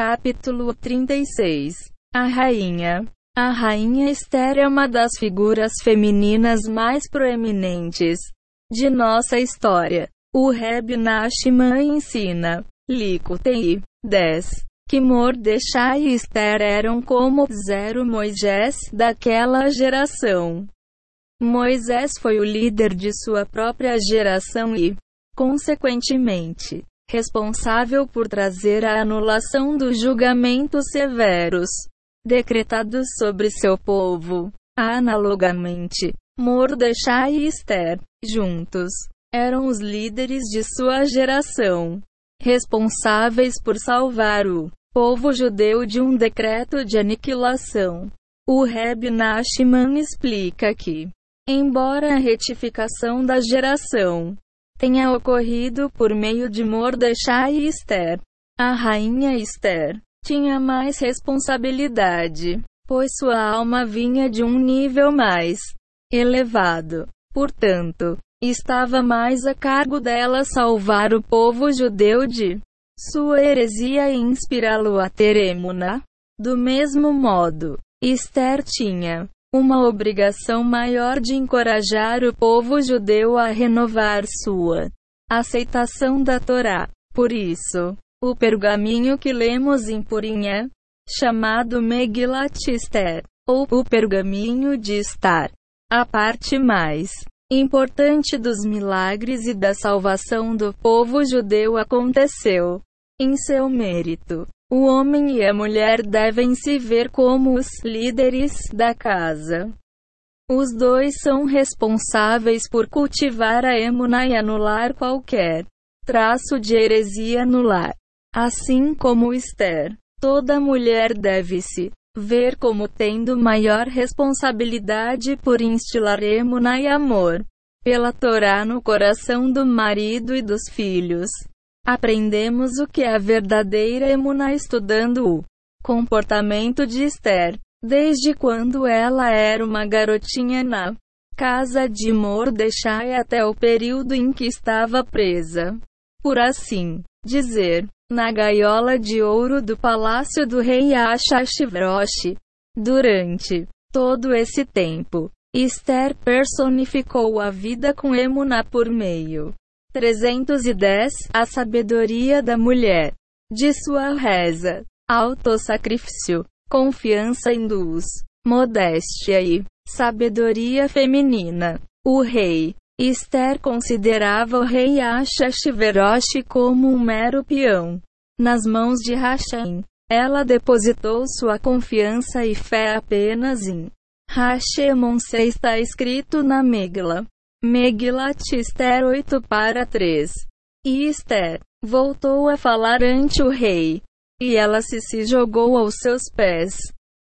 Capítulo 36 A Rainha A Rainha Esther é uma das figuras femininas mais proeminentes de nossa história. O Reb Nachman ensina, Likutei 10, que Mordecai e Esther eram como zero Moisés daquela geração. Moisés foi o líder de sua própria geração e, consequentemente, responsável por trazer a anulação dos julgamentos severos decretados sobre seu povo. Analogamente, Mordecai e Esther, juntos, eram os líderes de sua geração, responsáveis por salvar o povo judeu de um decreto de aniquilação. O Reb Nachman explica que, embora a retificação da geração tenha ocorrido por meio de Mordecai e Esther. A rainha Esther tinha mais responsabilidade, pois sua alma vinha de um nível mais elevado. Portanto, estava mais a cargo dela salvar o povo judeu de sua heresia e inspirá-lo a ter emuna. Do mesmo modo, Esther tinha uma obrigação maior de encorajar o povo judeu a renovar sua aceitação da Torá. Por isso, o pergaminho que lemos em Purinha, chamado Megilat Esther, ou o pergaminho de estar, a parte mais importante dos milagres e da salvação do povo judeu aconteceu em seu mérito. O homem e a mulher devem se ver como os líderes da casa. Os dois são responsáveis por cultivar a emuna e anular qualquer traço de heresia no lar. Assim como Esther, toda mulher deve se ver como tendo maior responsabilidade por instilar emuna e amor pela Torá no coração do marido e dos filhos. Aprendemos o que é a verdadeira emuna estudando o comportamento de Esther, desde quando ela era uma garotinha na casa de Mordecai até o período em que estava presa, por assim dizer, na gaiola de ouro do palácio do rei Achashverosh. Durante todo esse tempo, Esther personificou a vida com Emuná por meio 310 A sabedoria da mulher. De sua reza, autossacrifício, confiança induz, modéstia e sabedoria feminina. O rei Esther considerava o rei Achashverosh como um mero peão. Nas mãos de Hashem, ela depositou sua confiança e fé apenas em Hashemon está escrito na Megla. Megilat Esther 8 para 3. E Esther voltou a falar ante o rei. E ela se, se jogou aos seus pés.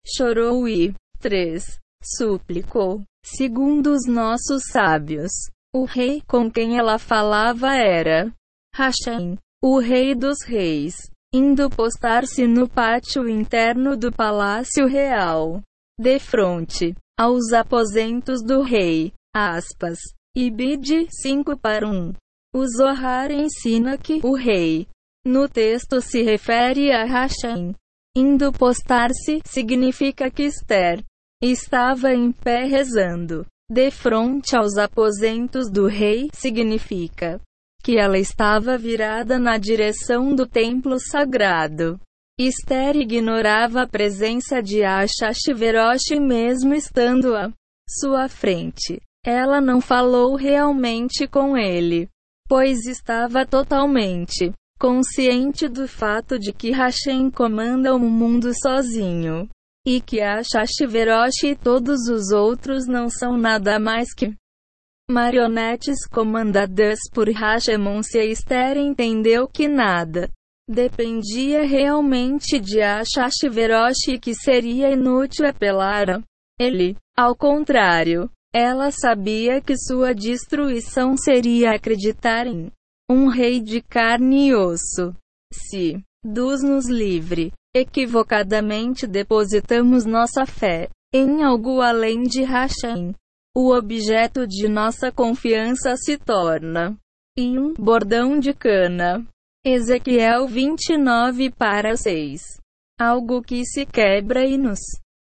Chorou e 3. Suplicou. Segundo os nossos sábios, o rei com quem ela falava era Hashem, o rei dos reis, indo postar-se no pátio interno do palácio real, de frente aos aposentos do rei. Aspas. Ibid 5 para 1. O Zohar ensina que o rei, no texto se refere a Hashem. Indo postar-se significa que Esther estava em pé rezando. De frente aos aposentos do rei significa que ela estava virada na direção do templo sagrado. Esther ignorava a presença de Achashverosh mesmo estando à sua frente. Ela não falou realmente com ele, pois estava totalmente consciente do fato de que Hashem comanda o mundo sozinho, e que Ashashverosh e todos os outros não são nada mais que marionetes comandadas por se Esther entendeu que nada dependia realmente de Ashashverosh e que seria inútil apelar a ele. Ao contrário, ela sabia que sua destruição seria acreditar em um rei de carne e osso. Se Deus nos livre, equivocadamente depositamos nossa fé em algo além de Hashem. O objeto de nossa confiança se torna em um bordão de cana. Ezequiel 29 para 6. algo que se quebra e nos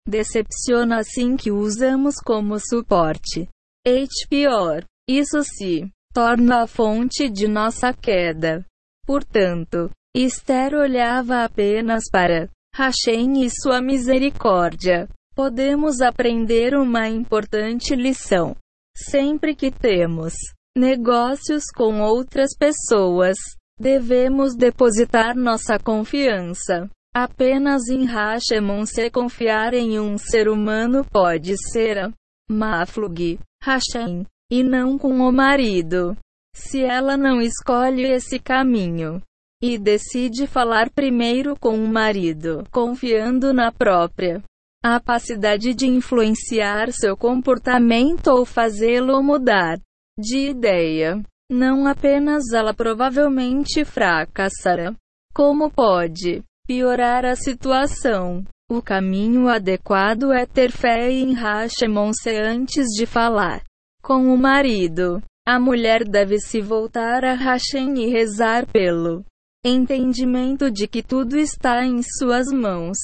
decepciona assim que usamos como suporte. H pior, isso se torna a fonte de nossa queda. Portanto, Esther olhava apenas para Hashem e sua misericórdia. Podemos aprender uma importante lição. Sempre que temos negócios com outras pessoas, devemos depositar nossa confiança apenas em Hashemon. Se confiar em um ser humano pode ser a Maflug, Hashem, e não com o marido. Se ela não escolhe esse caminho e decide falar primeiro com o marido, confiando na própria capacidade de influenciar seu comportamento ou fazê-lo mudar de ideia, não apenas ela provavelmente fracassará. Como pode piorar a situação? O caminho adequado é ter fé em Hashemon-se antes de falar com o marido. A mulher deve se voltar a Hashem e rezar pelo entendimento de que tudo está em suas mãos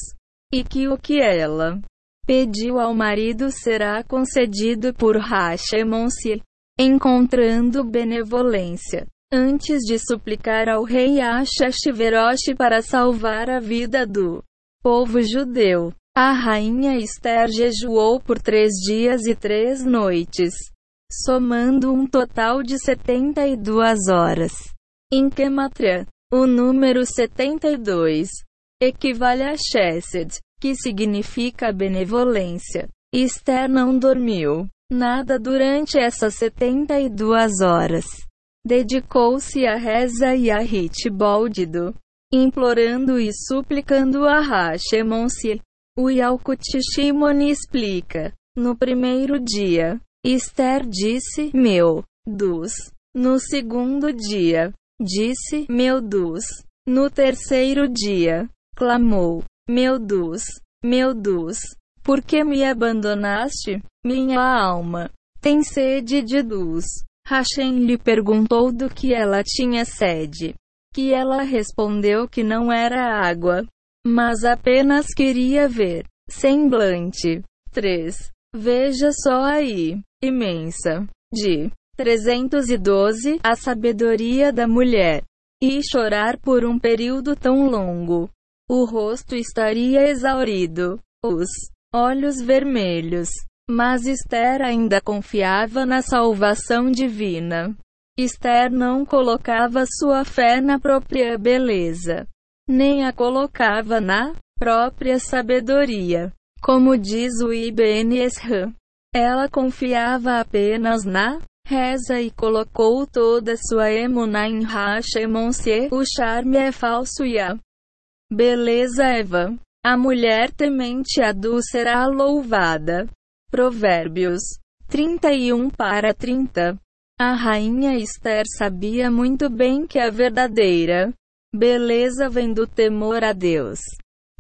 e que o que ela pediu ao marido será concedido por Hashemon se encontrando benevolência. Antes de suplicar ao rei Ashashverosh para salvar a vida do povo judeu, a rainha Esther jejuou por três dias e três noites somando um total de 72 horas. Em Kematria, o número 72 equivale a Chesed, que significa benevolência. Esther não dormiu nada durante essas 72 horas. Dedicou-se à reza e a ritboldido, implorando e suplicando a Hashemon-se. O Yalkut explica. No primeiro dia, Esther disse: Meu Deus. No segundo dia, disse: Meu Deus. No terceiro dia, clamou: Meu Deus, meu Deus, por que me abandonaste? Minha alma tem sede de Deus. Hashem lhe perguntou do que ela tinha sede. Que ela respondeu que não era água, mas apenas queria ver semblante. 3. Veja só aí imensa, de 312, a sabedoria da mulher, e chorar por um período tão longo. O rosto estaria exaurido, os olhos vermelhos. Mas Esther ainda confiava na salvação divina. Esther não colocava sua fé na própria beleza, nem a colocava na própria sabedoria. Como diz o Ibn Esra, ela confiava apenas na reza e colocou toda sua emuna em Hashemon se o charme é falso e a beleza é vã. A mulher temente a será louvada. Provérbios 31 para 30. A rainha Esther sabia muito bem que a verdadeira beleza vem do temor a Deus.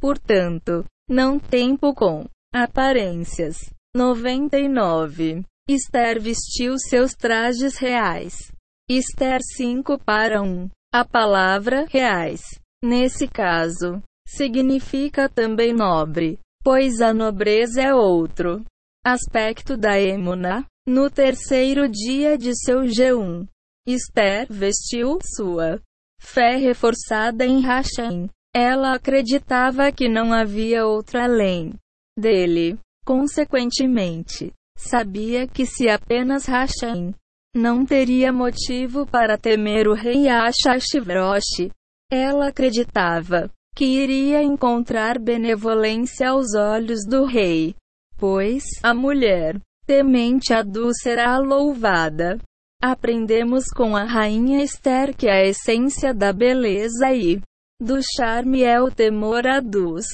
Portanto, não tempo com aparências. 99. Esther vestiu seus trajes reais. Esther 5 para 1. A palavra reais, nesse caso, significa também nobre, pois a nobreza é outro aspecto da Emuna. No terceiro dia de seu G1, Esther vestiu sua fé reforçada em Hashem. Ela acreditava que não havia outro além dele. Consequentemente, sabia que se apenas Hashem não teria motivo para temer o rei Ashashverosh, ela acreditava que iria encontrar benevolência aos olhos do rei, pois a mulher temente a Du será louvada. Aprendemos com a rainha Esther que a essência da beleza e do charme é o temor a Dus.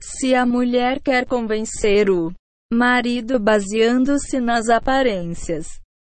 Se a mulher quer convencer o marido baseando-se nas aparências,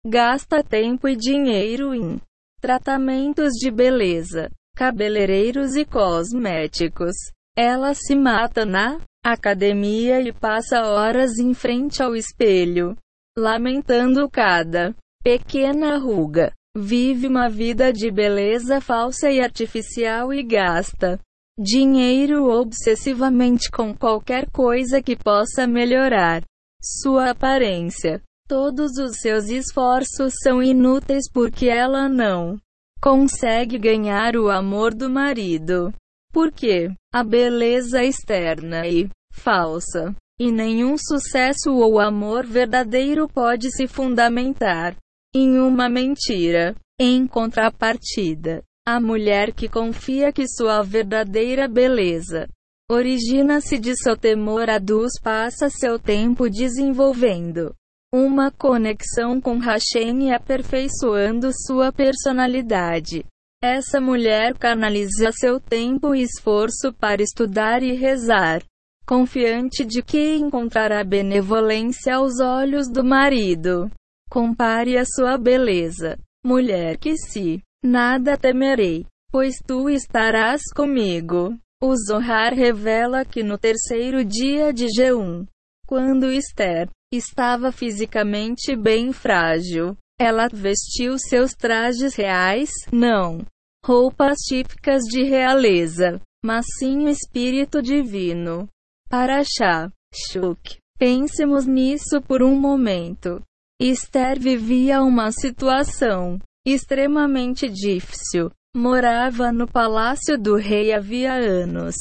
gasta tempo e dinheiro em tratamentos de beleza, cabeleireiros e cosméticos. Ela se mata na academia e passa horas em frente ao espelho, lamentando cada pequena ruga. Vive uma vida de beleza falsa e artificial e gasta dinheiro obsessivamente com qualquer coisa que possa melhorar sua aparência. Todos os seus esforços são inúteis porque ela não consegue ganhar o amor do marido. Porque a beleza externa e falsa e nenhum sucesso ou amor verdadeiro pode se fundamentar em uma mentira. Em contrapartida, a mulher que confia que sua verdadeira beleza origina-se de seu temor a Deus passa seu tempo desenvolvendo uma conexão com Hashem e aperfeiçoando sua personalidade. Essa mulher canaliza seu tempo e esforço para estudar e rezar, confiante de que encontrará benevolência aos olhos do marido. Compare a sua beleza, mulher que se nada temerei, pois tu estarás comigo. O Zohar revela que no terceiro dia de Jeum, quando Esther estava fisicamente bem frágil, ela vestiu seus trajes reais, não roupas típicas de realeza, mas sim o espírito divino. Paraxá, Shuk. Pensemos nisso por um momento. Esther vivia uma situação extremamente difícil. Morava no palácio do rei havia anos,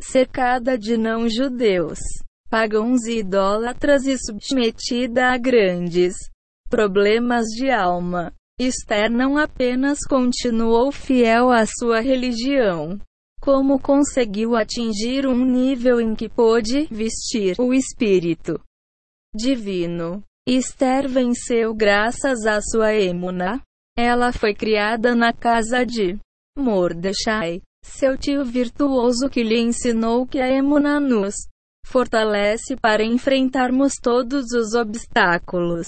cercada de não-judeus, pagãos e idólatras e submetida a grandes problemas de alma. Esther não apenas continuou fiel à sua religião, como conseguiu atingir um nível em que pôde vestir o Espírito Divino. Esther venceu graças à sua emuna. Ela foi criada na casa de Mordecai, seu tio virtuoso que lhe ensinou que a emuna nos fortalece para enfrentarmos todos os obstáculos.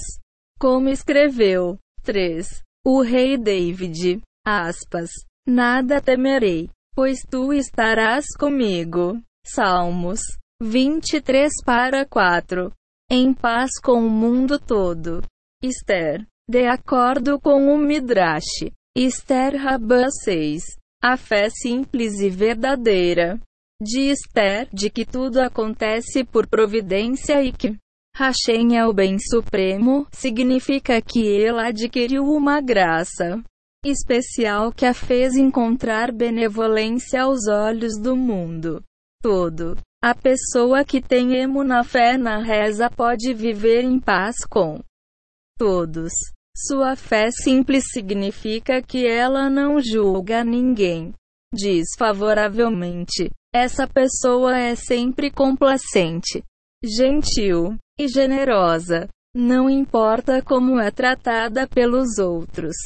Como escreveu 3. O rei David, aspas, nada temerei, pois tu estarás comigo. Salmos 23 para 4. Em paz com o mundo todo. Esther de acordo com o Midrash, Esther Rabã 6, a fé simples e verdadeira de Esther, de que tudo acontece por providência e que Hashem é o bem supremo, significa que ela adquiriu uma graça especial que a fez encontrar benevolência aos olhos do mundo todo. A pessoa que tem emo na fé na reza pode viver em paz com todos. Sua fé simples significa que ela não julga ninguém desfavoravelmente. Essa pessoa é sempre complacente, gentil e generosa. Não importa como é tratada pelos outros.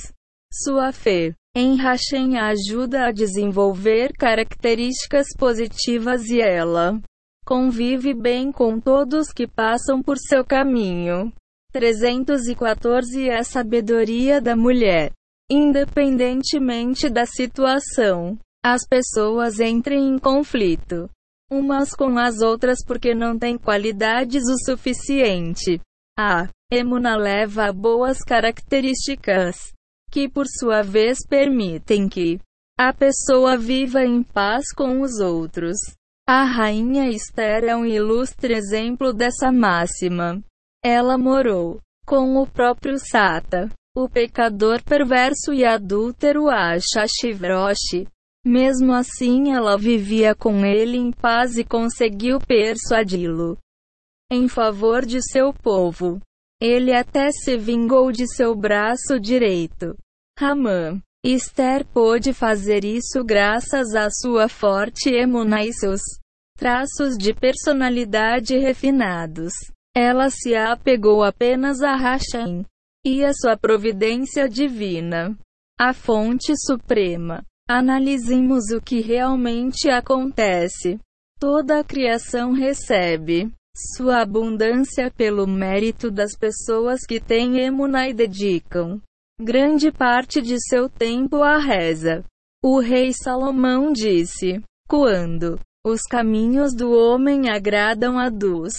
Sua fé em Hashem ajuda a desenvolver características positivas e ela convive bem com todos que passam por seu caminho. 314 é a sabedoria da mulher. Independentemente da situação, as pessoas entrem em conflito umas com as outras porque não têm qualidades o suficiente. A emuna leva a boas características, que por sua vez permitem que a pessoa viva em paz com os outros. A rainha Esther é um ilustre exemplo dessa máxima. Ela morou com o próprio Sata, o pecador perverso e adúltero Achashivroshi. Mesmo assim, ela vivia com ele em paz e conseguiu persuadi-lo em favor de seu povo. Ele até se vingou de seu braço direito. Ramã. Esther pôde fazer isso graças à sua forte emuna e seus traços de personalidade refinados. Ela se apegou apenas a Hashem e a sua providência divina, a fonte suprema. Analisemos o que realmente acontece. Toda a criação recebe sua abundância pelo mérito das pessoas que têm emuna e dedicam grande parte de seu tempo à reza. O rei Salomão disse: Quando os caminhos do homem agradam a Deus,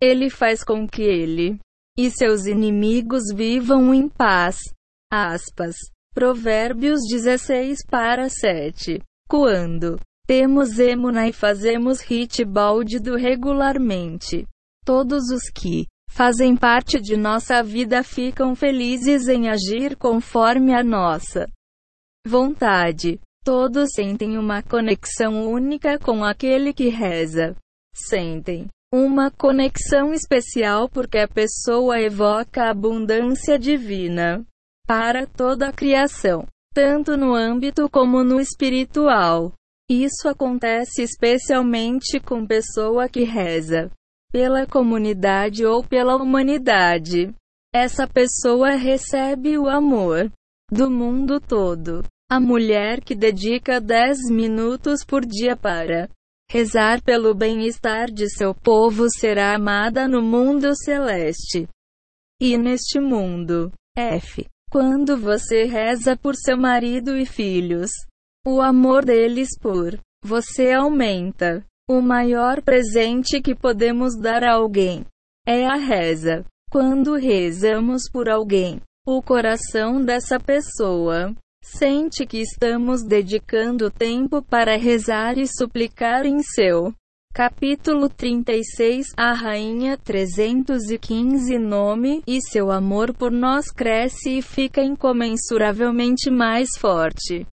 ele faz com que ele e seus inimigos vivam em paz. Aspas. Provérbios 16 para 7. Quando Temos emuna e fazemos hit baldido regularmente. Todos os que fazem parte de nossa vida ficam felizes em agir conforme a nossa vontade. Todos sentem uma conexão única com aquele que reza. Sentem uma conexão especial porque a pessoa evoca a abundância divina para toda a criação, tanto no âmbito como no espiritual. Isso acontece especialmente com pessoa que reza pela comunidade ou pela humanidade. Essa pessoa recebe o amor do mundo todo. A mulher que dedica 10 minutos por dia para rezar pelo bem-estar de seu povo será amada no mundo celeste. E neste mundo. F. Quando você reza por seu marido e filhos, o amor deles por você aumenta. O maior presente que podemos dar a alguém é a reza. Quando rezamos por alguém, o coração dessa pessoa Sente que estamos dedicando tempo para rezar e suplicar em seu. Capítulo 36 A Rainha 315 Nome e seu amor por nós cresce e fica incomensuravelmente mais forte.